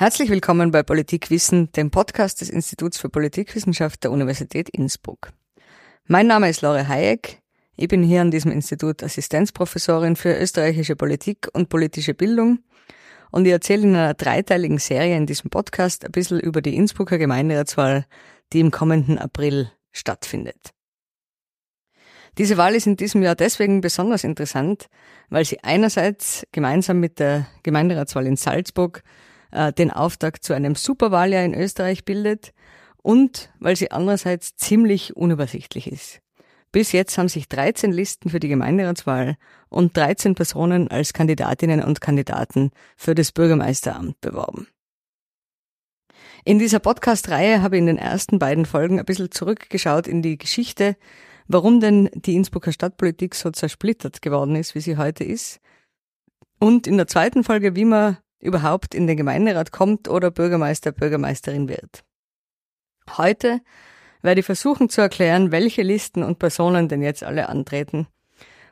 Herzlich willkommen bei Politikwissen, dem Podcast des Instituts für Politikwissenschaft der Universität Innsbruck. Mein Name ist Lore Hayek. Ich bin hier an diesem Institut Assistenzprofessorin für österreichische Politik und politische Bildung und ich erzähle in einer dreiteiligen Serie in diesem Podcast ein bisschen über die Innsbrucker Gemeinderatswahl, die im kommenden April stattfindet. Diese Wahl ist in diesem Jahr deswegen besonders interessant, weil sie einerseits gemeinsam mit der Gemeinderatswahl in Salzburg äh, den Auftakt zu einem Superwahljahr in Österreich bildet und weil sie andererseits ziemlich unübersichtlich ist. Bis jetzt haben sich 13 Listen für die Gemeinderatswahl und 13 Personen als Kandidatinnen und Kandidaten für das Bürgermeisteramt beworben. In dieser Podcast-Reihe habe ich in den ersten beiden Folgen ein bisschen zurückgeschaut in die Geschichte, warum denn die Innsbrucker Stadtpolitik so zersplittert geworden ist, wie sie heute ist. Und in der zweiten Folge, wie man überhaupt in den Gemeinderat kommt oder Bürgermeister, Bürgermeisterin wird. Heute werde ich versuchen zu erklären, welche Listen und Personen denn jetzt alle antreten.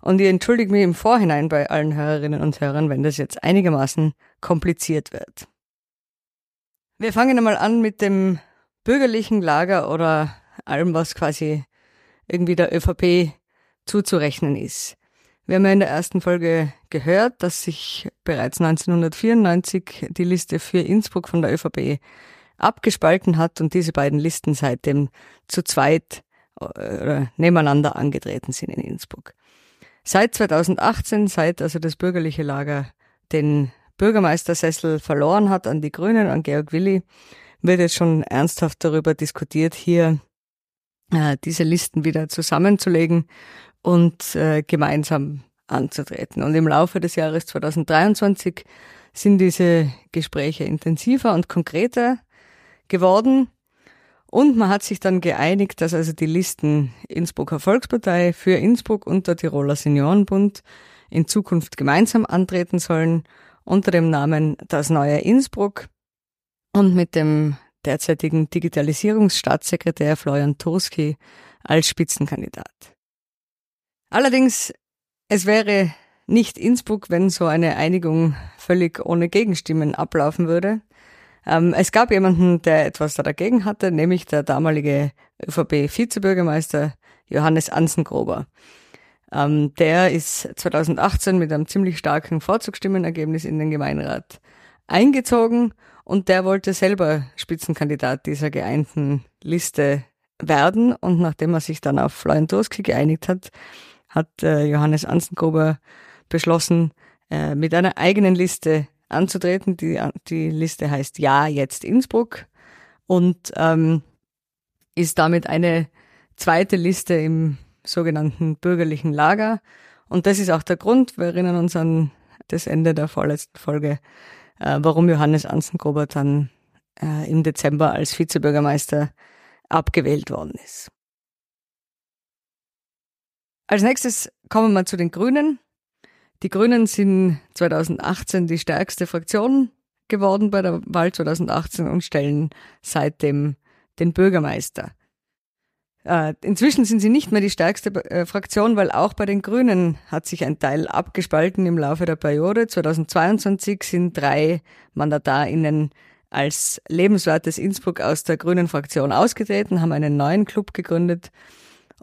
Und ich entschuldige mich im Vorhinein bei allen Hörerinnen und Hörern, wenn das jetzt einigermaßen kompliziert wird. Wir fangen einmal an mit dem bürgerlichen Lager oder allem, was quasi irgendwie der ÖVP zuzurechnen ist. Wir haben ja in der ersten Folge gehört, dass sich bereits 1994 die Liste für Innsbruck von der ÖVP abgespalten hat und diese beiden Listen seitdem zu zweit äh, nebeneinander angetreten sind in Innsbruck. Seit 2018, seit also das bürgerliche Lager den Bürgermeistersessel verloren hat an die Grünen, an Georg Willi, wird jetzt schon ernsthaft darüber diskutiert, hier äh, diese Listen wieder zusammenzulegen und äh, gemeinsam anzutreten. Und im Laufe des Jahres 2023 sind diese Gespräche intensiver und konkreter geworden. Und man hat sich dann geeinigt, dass also die Listen Innsbrucker Volkspartei für Innsbruck und der Tiroler Seniorenbund in Zukunft gemeinsam antreten sollen unter dem Namen Das neue Innsbruck und mit dem derzeitigen Digitalisierungsstaatssekretär Florian Turski als Spitzenkandidat. Allerdings, es wäre nicht Innsbruck, wenn so eine Einigung völlig ohne Gegenstimmen ablaufen würde. Ähm, es gab jemanden, der etwas dagegen hatte, nämlich der damalige ÖVP-Vizebürgermeister Johannes Ansengruber. Ähm, der ist 2018 mit einem ziemlich starken Vorzugsstimmenergebnis in den Gemeinderat eingezogen und der wollte selber Spitzenkandidat dieser geeinten Liste werden und nachdem er sich dann auf Florian Turski geeinigt hat, hat äh, Johannes Anzengruber beschlossen, äh, mit einer eigenen Liste anzutreten. Die, die Liste heißt Ja, jetzt Innsbruck und ähm, ist damit eine zweite Liste im sogenannten bürgerlichen Lager. Und das ist auch der Grund, wir erinnern uns an das Ende der vorletzten Folge, äh, warum Johannes Anzengruber dann äh, im Dezember als Vizebürgermeister abgewählt worden ist. Als nächstes kommen wir zu den Grünen. Die Grünen sind 2018 die stärkste Fraktion geworden bei der Wahl 2018 und stellen seitdem den Bürgermeister. Äh, inzwischen sind sie nicht mehr die stärkste äh, Fraktion, weil auch bei den Grünen hat sich ein Teil abgespalten im Laufe der Periode. 2022 sind drei MandatarInnen als lebenswertes Innsbruck aus der Grünen Fraktion ausgetreten, haben einen neuen Club gegründet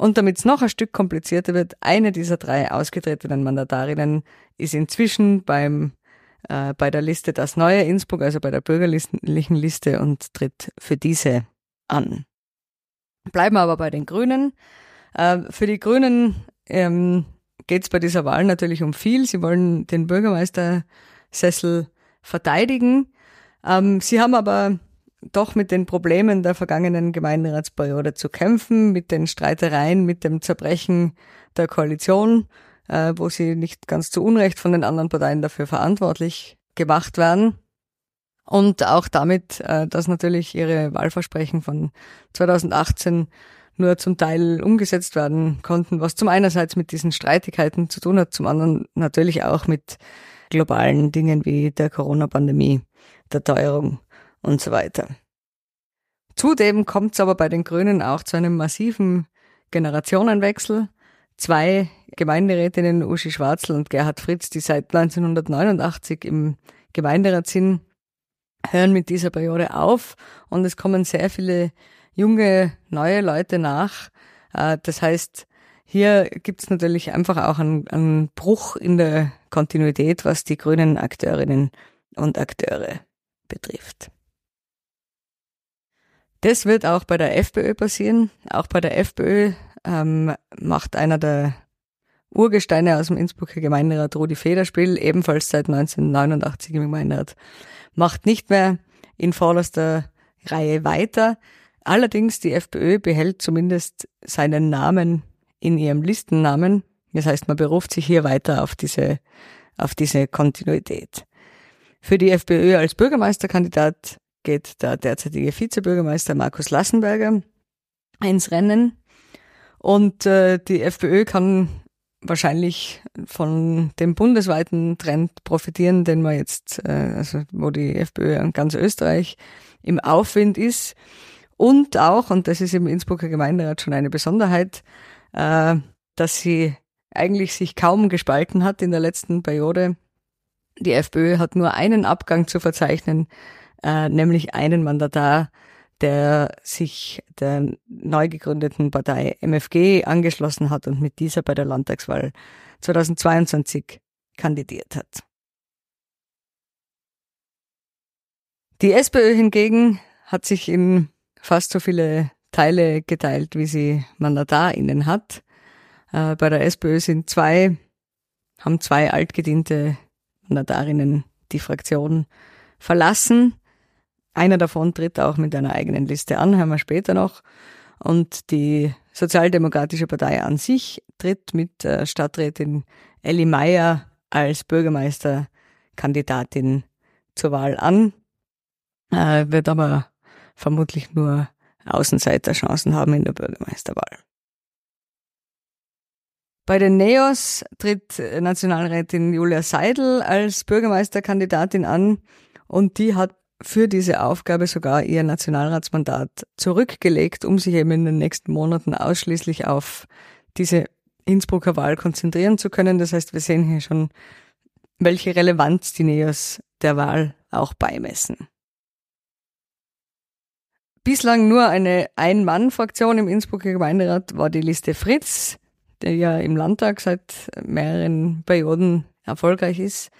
und damit es noch ein Stück komplizierter wird, eine dieser drei ausgetretenen Mandatarinnen ist inzwischen beim, äh, bei der Liste Das Neue Innsbruck, also bei der bürgerlichen Liste und tritt für diese an. Bleiben wir aber bei den Grünen. Äh, für die Grünen ähm, geht es bei dieser Wahl natürlich um viel. Sie wollen den Bürgermeistersessel verteidigen. Ähm, sie haben aber doch mit den Problemen der vergangenen Gemeinderatsperiode zu kämpfen, mit den Streitereien, mit dem Zerbrechen der Koalition, äh, wo sie nicht ganz zu Unrecht von den anderen Parteien dafür verantwortlich gemacht werden. Und auch damit, äh, dass natürlich ihre Wahlversprechen von 2018 nur zum Teil umgesetzt werden konnten, was zum einerseits mit diesen Streitigkeiten zu tun hat, zum anderen natürlich auch mit globalen Dingen wie der Corona-Pandemie, der Teuerung und so weiter. Zudem kommt es aber bei den Grünen auch zu einem massiven Generationenwechsel. Zwei Gemeinderätinnen, Uschi Schwarzel und Gerhard Fritz, die seit 1989 im Gemeinderat sind, hören mit dieser Periode auf und es kommen sehr viele junge, neue Leute nach. Äh, das heißt, hier gibt es natürlich einfach auch einen, einen Bruch in der Kontinuität, was die grünen Akteurinnen und Akteure betrifft. Das wird auch bei der FPÖ passieren. Auch bei der FPÖ ähm, macht einer der Urgesteine aus dem Innsbrucker Gemeinderat, Rudi Federspiel, ebenfalls seit 1989 im Gemeinderat, macht nicht mehr in vorderster Reihe weiter. Allerdings die FPÖ behält zumindest seinen Namen in ihrem Listennamen. Das heißt, man beruft sich hier weiter auf diese, auf diese Kontinuität. Für die FPÖ als Bürgermeisterkandidat geht der derzeitige Vizebürgermeister Markus Lassenberger ins Rennen. Und äh, die FPÖ kann wahrscheinlich von dem bundesweiten Trend profitieren, den man jetzt, äh, also wo die FPÖ in ganz Österreich im Aufwind ist. Und auch, und das ist im Innsbrucker Gemeinderat schon eine Besonderheit, äh, dass sie eigentlich sich kaum gespalten hat in der letzten Periode. Die FPÖ hat nur einen Abgang zu verzeichnen, äh, nämlich einen Mandatar, der sich der neu gegründeten Partei MFG angeschlossen hat und mit dieser bei der Landtagswahl 2022 kandidiert hat. Die SPÖ hingegen hat sich in fast so viele Teile geteilt, wie sie MandatarInnen hat. Äh, bei der SPÖ sind zwei, haben zwei altgediente Mandatarinnen die Fraktion verlassen. Einer davon tritt auch mit einer eigenen Liste an, hören wir später noch. Und die Sozialdemokratische Partei an sich tritt mit äh, Stadträtin Elli Meyer als Bürgermeisterkandidatin zur Wahl an, äh, wird aber vermutlich nur Außenseiterchancen haben in der Bürgermeisterwahl. Bei den NEOS tritt Nationalrätin Julia Seidel als Bürgermeisterkandidatin an und die hat für diese Aufgabe sogar ihr Nationalratsmandat zurückgelegt, um sich eben in den nächsten Monaten ausschließlich auf diese Innsbrucker Wahl konzentrieren zu können. Das heißt, wir sehen hier schon, welche Relevanz die NEOS der Wahl auch beimessen bislang nur eine Ein-Mann-Fraktion im Innsbrucker Gemeinderat war die Liste Fritz, der ja im Landtag seit mehreren Perioden erfolgreich ist.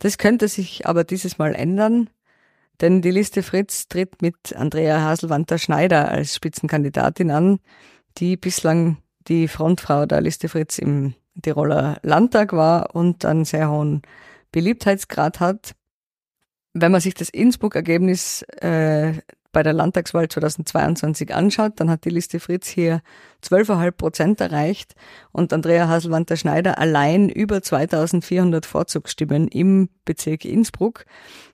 Das könnte sich aber dieses Mal ändern, denn die Liste Fritz tritt mit Andrea Haselwanter-Schneider als Spitzenkandidatin an, die bislang die Frontfrau der Liste Fritz im Tiroler Landtag war und einen sehr hohen Beliebtheitsgrad hat. Wenn man sich das Innsbruck-Ergebnis äh, bei der Landtagswahl 2022 anschaut, dann hat die Liste Fritz hier 12,5 Prozent erreicht und Andrea Haselwanter-Schneider allein über 2400 Vorzugsstimmen im Bezirk Innsbruck.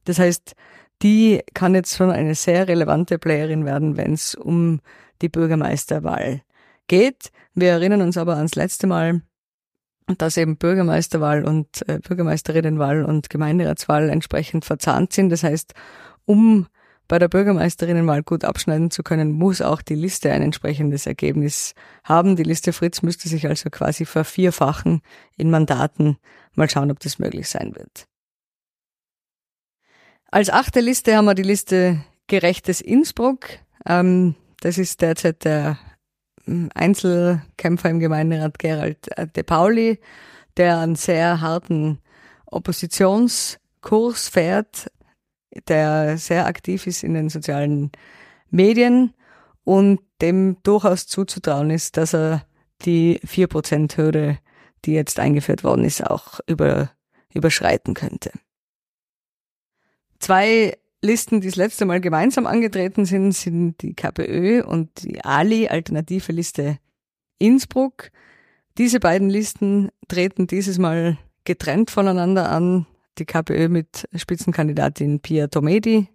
Das heißt, die kann jetzt schon eine sehr relevante Playerin werden, wenn es um die Bürgermeisterwahl geht. Wir erinnern uns aber ans letzte Mal, dass eben Bürgermeisterwahl und äh, Bürgermeisterinnenwahl und Gemeinderatswahl entsprechend verzahnt sind. Das heißt, um bei der Bürgermeisterin mal gut abschneiden zu können, muss auch die Liste ein entsprechendes Ergebnis haben. Die Liste Fritz müsste sich also quasi vervierfachen in Mandaten. Mal schauen, ob das möglich sein wird. Als achte Liste haben wir die Liste Gerechtes Innsbruck. Ähm, das ist derzeit der ähm, Einzelkämpfer im Gemeinderat Gerald äh, De Pauli, der einen sehr harten Oppositionskurs fährt, der sehr aktiv ist in den sozialen Medien und dem durchaus zuzutrauen ist, dass er die 4%-Hürde, die jetzt eingeführt worden ist, auch über, überschreiten könnte. Zwei Listen, die das letzte Mal gemeinsam angetreten sind, sind die KPÖ und die Ali, Alternative Liste Innsbruck. Diese beiden Listen treten dieses Mal getrennt voneinander an die KPÖ mit Spitzenkandidatin Pia Tomedi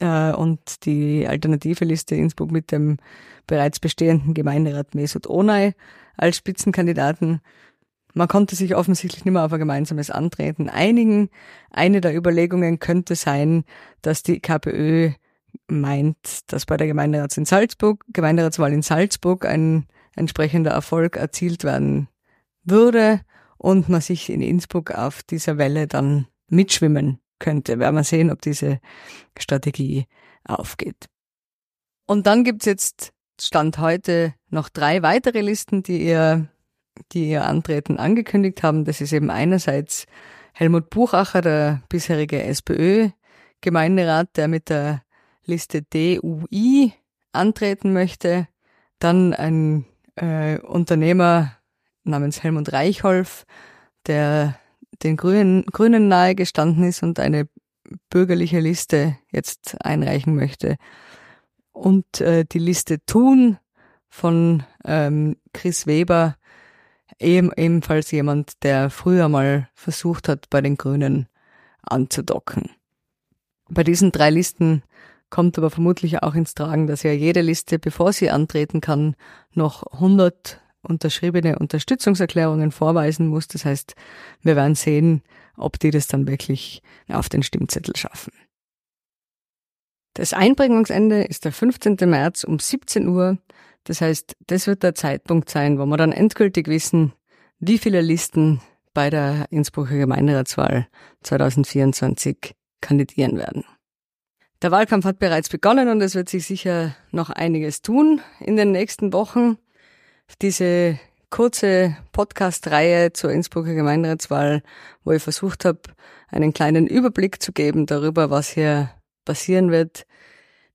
äh, und die alternative Liste Innsbruck mit dem bereits bestehenden Gemeinderat Mesut Onay als Spitzenkandidaten. Man konnte sich offensichtlich nicht mehr auf ein gemeinsames Antreten einigen. Eine der Überlegungen könnte sein, dass die KPÖ meint, dass bei der Gemeinderats in Salzburg, Gemeinderatswahl in Salzburg ein entsprechender Erfolg erzielt werden würde und man sich in Innsbruck auf dieser Welle dann mitschwimmen könnte. Werden wir sehen, ob diese Strategie aufgeht. Und dann gibt's jetzt Stand heute noch drei weitere Listen, die ihr, die ihr Antreten angekündigt haben. Das ist eben einerseits Helmut Buchacher, der bisherige SPÖ-Gemeinderat, der mit der Liste DUI antreten möchte. Dann ein äh, Unternehmer namens Helmut Reichholf, der den Grünen, Grünen nahe gestanden ist und eine bürgerliche Liste jetzt einreichen möchte. Und äh, die Liste Thun von ähm, Chris Weber, eben, ebenfalls jemand, der früher mal versucht hat, bei den Grünen anzudocken. Bei diesen drei Listen kommt aber vermutlich auch ins Tragen, dass ja jede Liste, bevor sie antreten kann, noch 100 unterschriebene Unterstützungserklärungen vorweisen muss. Das heißt, wir werden sehen, ob die das dann wirklich auf den Stimmzettel schaffen. Das Einbringungsende ist der 15. März um 17 Uhr. Das heißt, das wird der Zeitpunkt sein, wo wir dann endgültig wissen, wie viele Listen bei der Innsbrucker Gemeinderatswahl 2024 kandidieren werden. Der Wahlkampf hat bereits begonnen und es wird sich sicher noch einiges tun in den nächsten Wochen. Diese kurze Podcast-Reihe zur Innsbrucker Gemeinderatswahl, wo ich versucht habe, einen kleinen Überblick zu geben darüber, was hier passieren wird,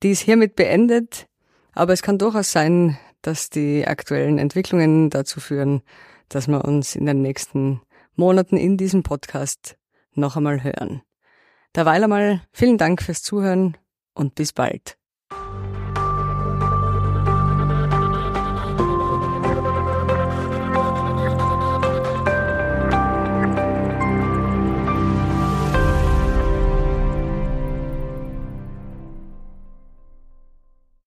die ist hiermit beendet. Aber es kann durchaus sein, dass die aktuellen Entwicklungen dazu führen, dass wir uns in den nächsten Monaten in diesem Podcast noch einmal hören. Derweil einmal vielen Dank fürs Zuhören und bis bald.